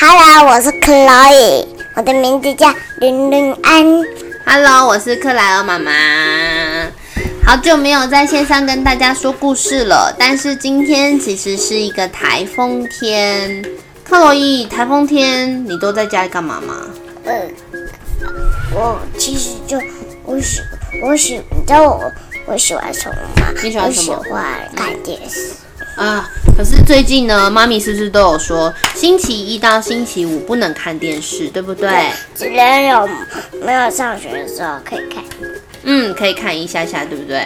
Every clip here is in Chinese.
Hello，我是 Chloe，我的名字叫林林安。Hello，我是克莱尔妈妈。好久没有在线上跟大家说故事了，但是今天其实是一个台风天。克洛伊，台风天你都在家里干嘛吗？呃，我其实就我喜我喜，你知道我我喜欢什么吗？你喜欢什么我喜欢看电视。啊，可是最近呢，妈咪是不是都有说，星期一到星期五不能看电视，对不对？只能有没有上学的时候可以看。嗯，可以看一下下，对不对？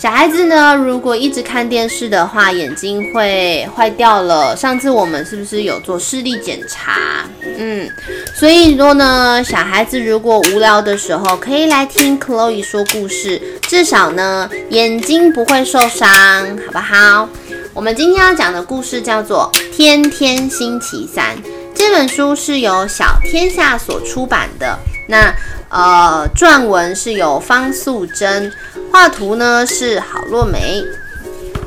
小孩子呢，如果一直看电视的话，眼睛会坏掉了。上次我们是不是有做视力检查？嗯，所以说呢，小孩子如果无聊的时候，可以来听 Chloe 说故事，至少呢，眼睛不会受伤，好不好？我们今天要讲的故事叫做《天天星期三》，这本书是由小天下所出版的。那呃，撰文是由方素珍，画图呢是郝若梅。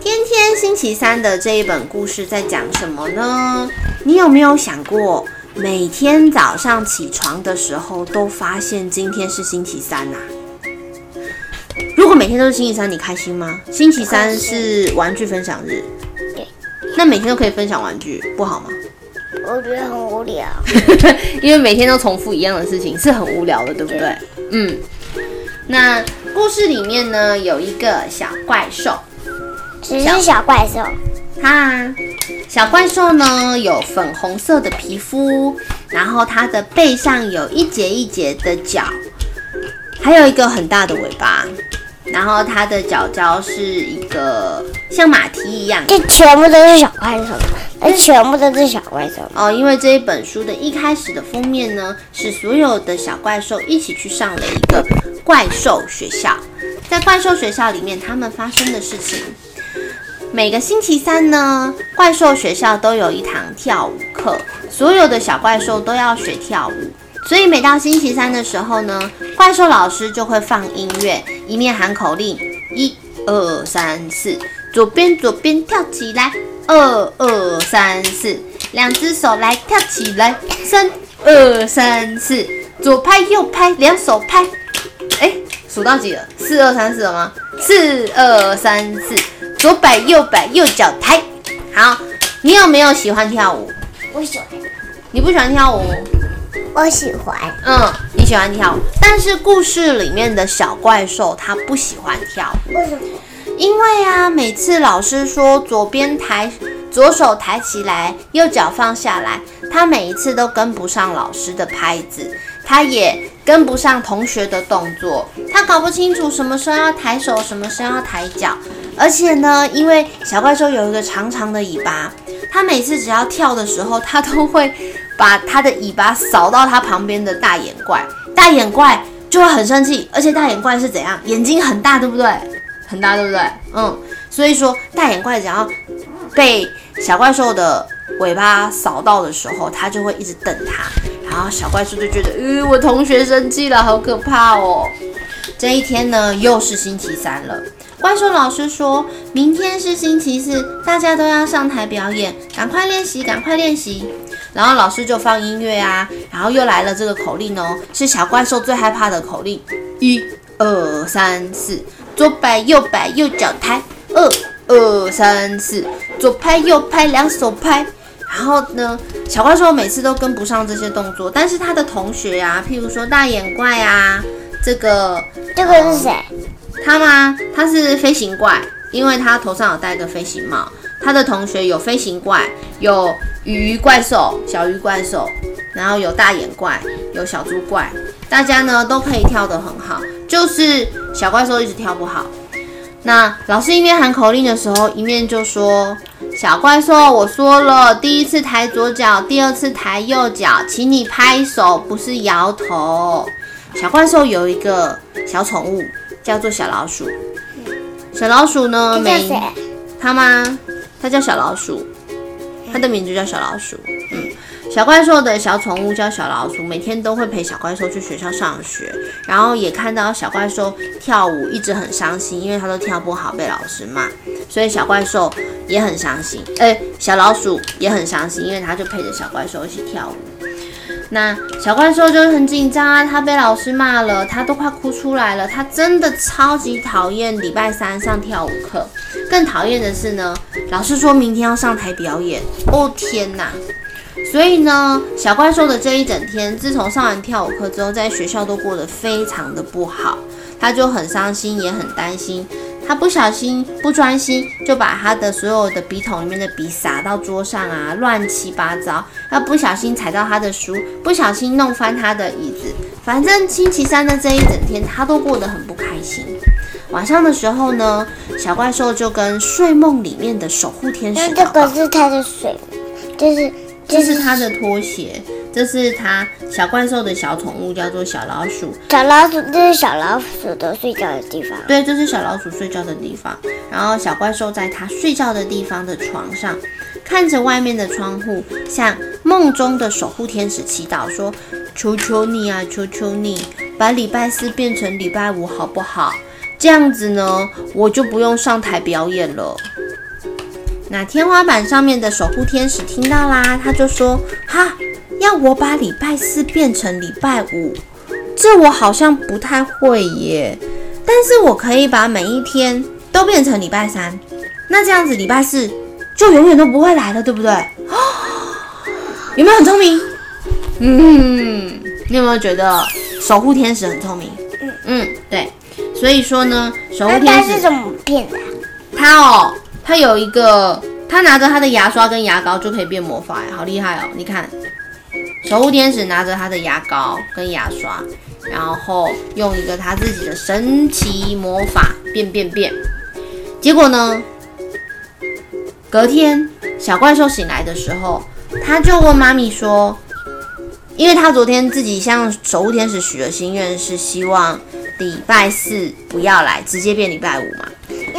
天天星期三的这一本故事在讲什么呢？你有没有想过，每天早上起床的时候都发现今天是星期三呐、如果每天都是星期三，你开心吗？星期三是玩具分享日，对，那每天都可以分享玩具，不好吗？我觉得很无聊。因为每天都重复一样的事情，是很无聊的，对不对？嗯。那故事里面呢，有一个小怪兽，只是小怪兽，它小怪兽呢有粉红色的皮肤，然后它的背上有一节一节的角，还有一个很大的尾巴，然后它的脚脚是一个像马蹄一样这全部都是小怪兽，这全部都是小怪兽。哦，因为这一本书的一开始的封面呢，是所有的小怪兽一起去上了一个怪兽学校，在怪兽学校里面，他们发生的事情。每个星期三呢，怪兽学校都有一堂跳舞课，所有的小怪兽都要学跳舞。所以每到星期三的时候呢，怪兽老师就会放音乐，一面喊口令：一、二、三、四，左边左边跳起来；二、二、三、四，两只手来跳起来；三、二、三、四，左拍右拍，两手拍。哎，数到几了？四二三四了吗？四二三四，左摆右摆，右脚抬。好，你有没有喜欢跳舞？我喜欢，你不喜欢跳舞？我喜欢。嗯，你喜欢跳舞，但是故事里面的小怪兽他不喜欢跳，为什么？因为啊，每次老师说左边抬，左手抬起来，右脚放下来，他每一次都跟不上老师的拍子，他也跟不上同学的动作，他搞不清楚什么时候要抬手，什么时候要抬脚，而且呢，因为小怪兽有一个长长的尾巴，他每次只要跳的时候，他都会把他的尾巴扫到他旁边的大眼怪，大眼怪就会很生气，而且大眼怪是怎样？眼睛很大，对不对？很大，对不对？嗯，所以说大眼怪只要被小怪兽的尾巴扫到的时候，他就会一直瞪他，然后小怪兽就觉得，呃，我同学生气了，好可怕哦。这一天呢，又是星期三了。怪兽老师说，明天是星期四，大家都要上台表演，赶快练习，赶快练习。然后老师就放音乐啊，然后又来了这个口令哦，是小怪兽最害怕的口令：一、二、三、四，左摆右摆，右脚抬；二、二、三、四，左拍右拍，两手拍。然后呢，小怪兽每次都跟不上这些动作，但是他的同学呀、譬如说大眼怪啊，这个这个是谁？他吗？他是飞行怪，因为他头上有戴个飞行帽。他的同学有飞行怪，有鱼怪兽、小鱼怪兽，然后有大眼怪，有小猪怪，大家呢都可以跳得很好，就是小怪兽一直跳不好。那老师一面喊口令的时候，一面就说：“小怪兽，我说了，第一次抬左脚，第二次抬右脚，请你拍手，不是摇头。”小怪兽有一个小宠物，叫做小老鼠。小老鼠呢，这叫每谁？它吗？它叫小老鼠，它的名字叫小老鼠。嗯，小怪兽的小宠物叫小老鼠，每天都会陪小怪兽去学校上学，然后也看到小怪兽跳舞，一直很伤心，因为它都跳不好，被老师骂。所以小怪兽也很伤心，哎，小老鼠也很伤心，因为他就陪着小怪兽一起跳舞。那小怪兽就很紧张啊，他被老师骂了，他都快哭出来了。他真的超级讨厌礼拜三上跳舞课，更讨厌的是呢，老师说明天要上台表演。哦天哪！所以呢，小怪兽的这一整天，自从上完跳舞课之后，在学校都过得非常的不好，他就很伤心，也很担心。他不小心不专心，就把他的所有的笔筒里面的笔洒到桌上啊，乱七八糟。他不小心踩到他的书，不小心弄翻他的椅子。反正星期三的这一整天，他都过得很不开心。晚上的时候呢，小怪兽就跟睡梦里面的守护天使那这个是他的水，就是这是他的拖鞋。这是他小怪兽的小宠物，叫做小老鼠。小老鼠，这是小老鼠的睡觉的地方。对，这是小老鼠睡觉的地方。然后小怪兽在它睡觉的地方的床上，看着外面的窗户，向梦中的守护天使祈祷说：“求求你啊，求求你，把礼拜四变成礼拜五好不好？这样子呢，我就不用上台表演了。”那天花板上面的守护天使听到啦，他就说：“哈。”要我把礼拜四变成礼拜五，这我好像不太会耶。但是我可以把每一天都变成礼拜三，那这样子礼拜四就永远都不会来了，对不对？有没有很聪明？嗯，你有没有觉得守护天使很聪明？嗯嗯，对。所以说呢，守护天使是怎么变的？他哦，他有一个，他拿着他的牙刷跟牙膏就可以变魔法，好厉害哦！你看。守护天使拿着他的牙膏跟牙刷，然后用一个他自己的神奇魔法变变变。结果呢，隔天小怪兽醒来的时候，他就问妈咪说：“因为他昨天自己向守护天使许的心愿是希望礼拜四不要来，直接变礼拜五嘛。”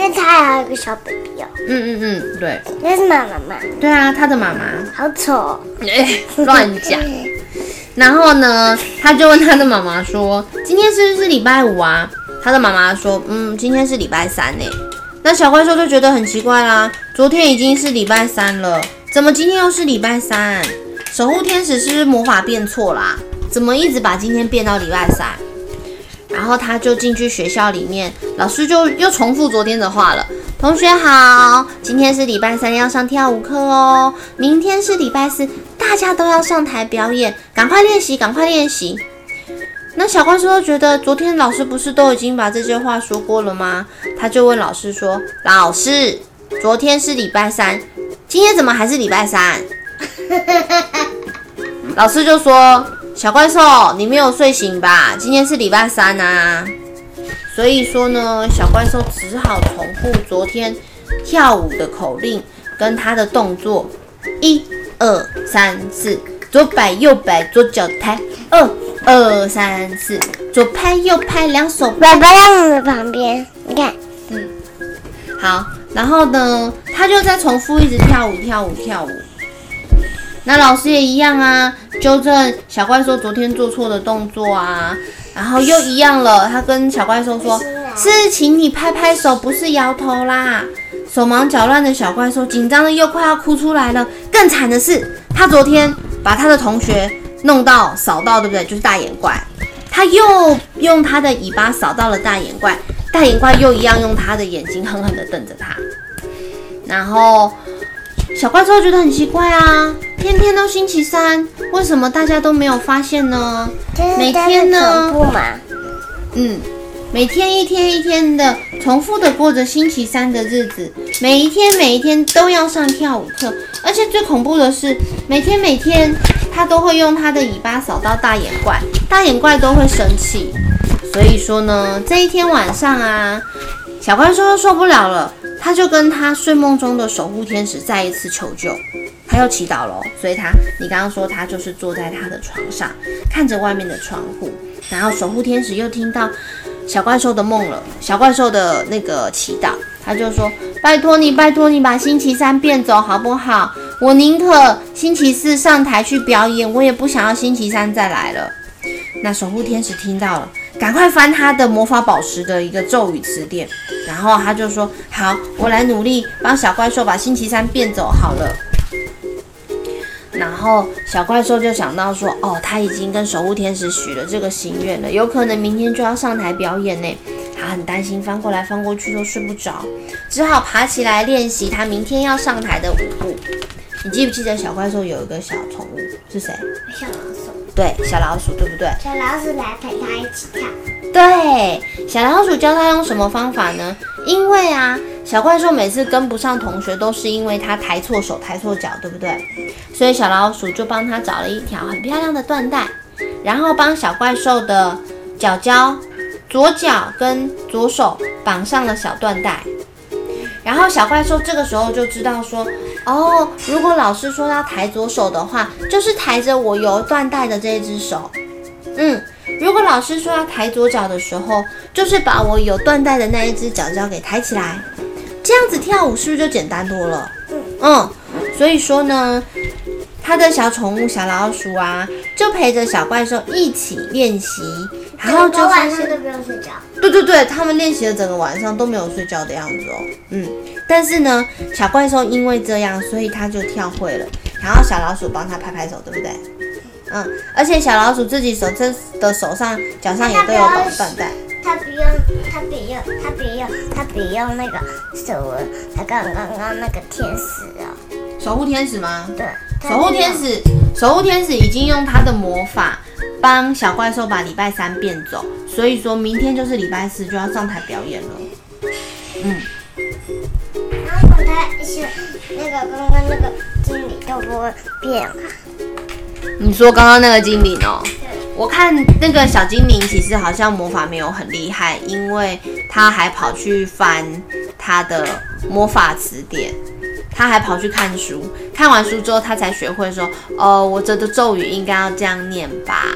因为他还有一个小 baby 哦。嗯嗯嗯，对。那是妈妈吗？对啊，他的妈妈。好丑。哎，乱讲。然后呢，他就问他的妈妈说：“今天是不是礼拜五啊？”他的妈妈说：“嗯，今天是礼拜三呢。”那小怪兽就觉得很奇怪啦，昨天已经是礼拜三了，怎么今天又是礼拜三？守护天使是不是魔法变错啦？怎么一直把今天变到礼拜三？然后他就进去学校里面，老师就又重复昨天的话了。同学好，今天是礼拜三要上跳舞课哦，明天是礼拜四，大家都要上台表演，赶快练习，赶快练习。那小怪兽觉得昨天老师不是都已经把这些话说过了吗？他就问老师说：“老师，昨天是礼拜三，今天怎么还是礼拜三？” 老师就说。小怪兽，你没有睡醒吧？今天是礼拜三呐，所以说呢，小怪兽只好重复昨天跳舞的口令跟他的动作：一、二、三、四，左摆右摆，左脚抬；二、二、三、四，左拍右拍，两手。爸爸在我的旁边，你看，嗯，好，然后呢，他就在重复一直跳舞，跳舞，跳舞。那老师也一样啊，纠正小怪兽昨天做错的动作啊，然后又一样了。他跟小怪兽说：“是，请你拍拍手，不是摇头啦。”手忙脚乱的小怪兽紧张的又快要哭出来了。更惨的是，他昨天把他的同学弄到扫到，对不对？就是大眼怪，他又用他的尾巴扫到了大眼怪，大眼怪又一样用他的眼睛狠狠的瞪着他，然后。小怪兽觉得很奇怪啊，天天都星期三，为什么大家都没有发现呢？每天呢？嗯，每天一天一天的重复的过着星期三的日子，每一天每一天都要上跳舞课，而且最恐怖的是，每天每天他都会用他的尾巴扫到大眼怪，大眼怪都会生气。所以说呢，这一天晚上啊，小怪兽受不了了。他就跟他睡梦中的守护天使再一次求救，他又祈祷了，所以他，你刚刚说他就是坐在他的床上，看着外面的窗户，然后守护天使又听到小怪兽的梦了，小怪兽的那个祈祷，他就说：拜托你，拜托你把星期三变走好不好？我宁可星期四上台去表演，我也不想要星期三再来了。那守护天使听到了，赶快翻他的魔法宝石的一个咒语词典。然后他就说：“好，我来努力帮小怪兽把星期三变走好了。”然后小怪兽就想到说：“哦，他已经跟守护天使许了这个心愿了，有可能明天就要上台表演呢。”他很担心，翻过来翻过去都睡不着，只好爬起来练习他明天要上台的舞步。你记不记得小怪兽有一个小宠物是谁？小老鼠，对，小老鼠，对不对？小老鼠来陪他一起跳。对，小老鼠教他用什么方法呢？因为啊，小怪兽每次跟不上同学，都是因为他抬错手、抬错脚，对不对？所以小老鼠就帮他找了一条很漂亮的缎带，然后帮小怪兽的脚脚、左脚跟左手绑上了小缎带。然后小怪兽这个时候就知道说，哦，如果老师说要抬左手的话，就是抬着我有缎带的这一只手。嗯，如果老师说要抬左脚的时候，就是把我有缎带的那一只脚脚给抬起来，这样子跳舞是不是就简单多了？嗯，所以说呢，他的小宠物小老鼠啊，就陪着小怪兽一起练习，然后就晚上都不用睡觉。对对对，他们练习了整个晚上都没有睡觉的样子哦。嗯，但是呢，小怪兽因为这样，所以他就跳会了，然后小老鼠帮他拍拍手，对不对？嗯，而且小老鼠自己手这的手上、脚上也都有绑缎带。不用那个手，他刚刚刚那个天使哦，守护天使吗？对，守护天使，守护天使已经用他的魔法帮小怪兽把礼拜三变走，所以说明天就是礼拜四就要上台表演了。嗯，然后他是那个刚刚那个经理都不会变啊，你说刚刚那个经理哦？我看那个小精灵其实好像魔法没有很厉害，因为他还跑去翻他的魔法词典，他还跑去看书，看完书之后他才学会说，哦，我这的咒语应该要这样念吧。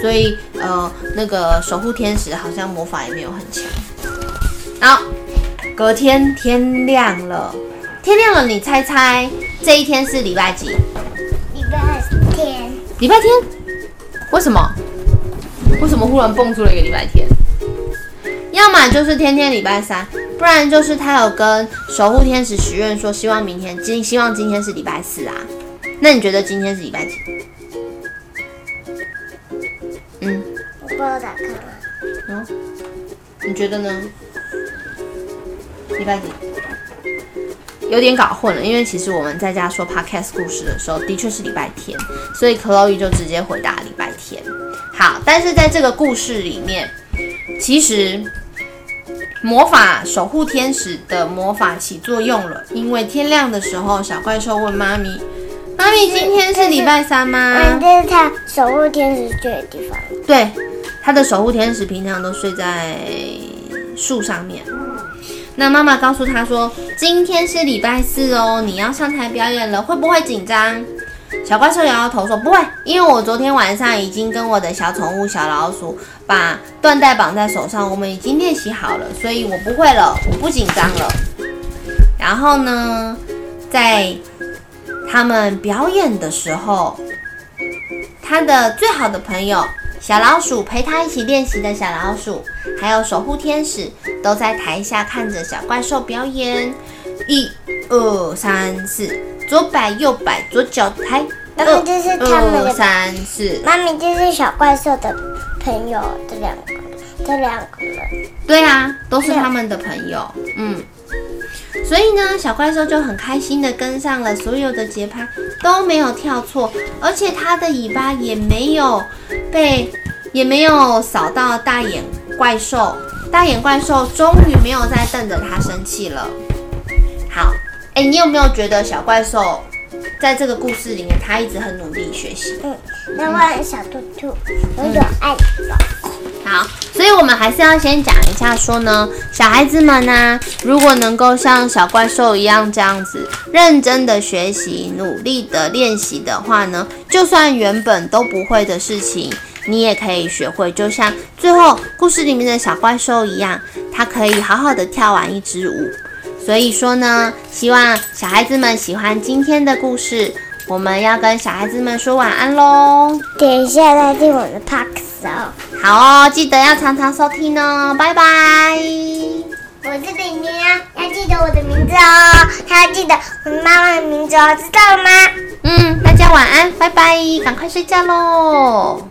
所以呃，那个守护天使好像魔法也没有很强。然后，隔天天亮了，天亮了，你猜猜这一天是礼拜几？礼拜天，礼拜天？为什么？为什么忽然蹦出了一个礼拜天？要么就是天天礼拜三，不然就是他有跟守护天使许愿说，希望明天今希望今天是礼拜四啊。那你觉得今天是礼拜几？嗯，我不知道咋看啊。哦，你觉得呢？礼拜几？有点搞混了，因为其实我们在家说 podcast 故事的时候，的确是礼拜天，所以 Chloe 就直接回答礼。好，但是在这个故事里面，其实魔法守护天使的魔法起作用了，因为天亮的时候，小怪兽问妈咪：“妈咪，今天是礼拜三吗嗯，？”这是他守护天使睡的地方。对，他的守护天使平常都睡在树上面。那妈妈告诉他说：“今天是礼拜四哦，你要上台表演了，会不会紧张？”小怪兽摇摇头说：“不会，因为我昨天晚上已经跟我的小宠物小老鼠把缎带绑在手上，我们已经练习好了，所以我不会了，我不紧张了。”然后呢，在他们表演的时候，他的最好的朋友小老鼠陪他一起练习的小老鼠，还有守护天使都在台下看着小怪兽表演。一、二、三、四，左摆右摆，左脚抬。然后就是他们的三四，妈咪，就是小怪兽的朋友，这两个，这两个人。对啊，都是他们的朋友。嗯，所以呢，小怪兽就很开心的跟上了所有的节拍，都没有跳错，而且它的尾巴也没有被，也没有扫到大眼怪兽。大眼怪兽终于没有再瞪着它生气了。好，哎，你有没有觉得小怪兽在这个故事里面，他一直很努力学习？嗯，那我很小兔兔，我有爱的。好，所以我们还是要先讲一下，说呢，小孩子们呢、如果能够像小怪兽一样这样子认真的学习、努力的练习的话呢，就算原本都不会的事情，你也可以学会。就像最后故事里面的小怪兽一样，它可以好好的跳完一支舞。所以说呢，希望小孩子们喜欢今天的故事。我们要跟小孩子们说晚安喽。等一下再听我的 p a x 哦。好哦，记得要常常收听哦，拜拜。我是玲玲啊，要记得我的名字哦，还要记得我妈妈的名字哦，知道了吗？嗯，大家晚安，拜拜，赶快睡觉喽。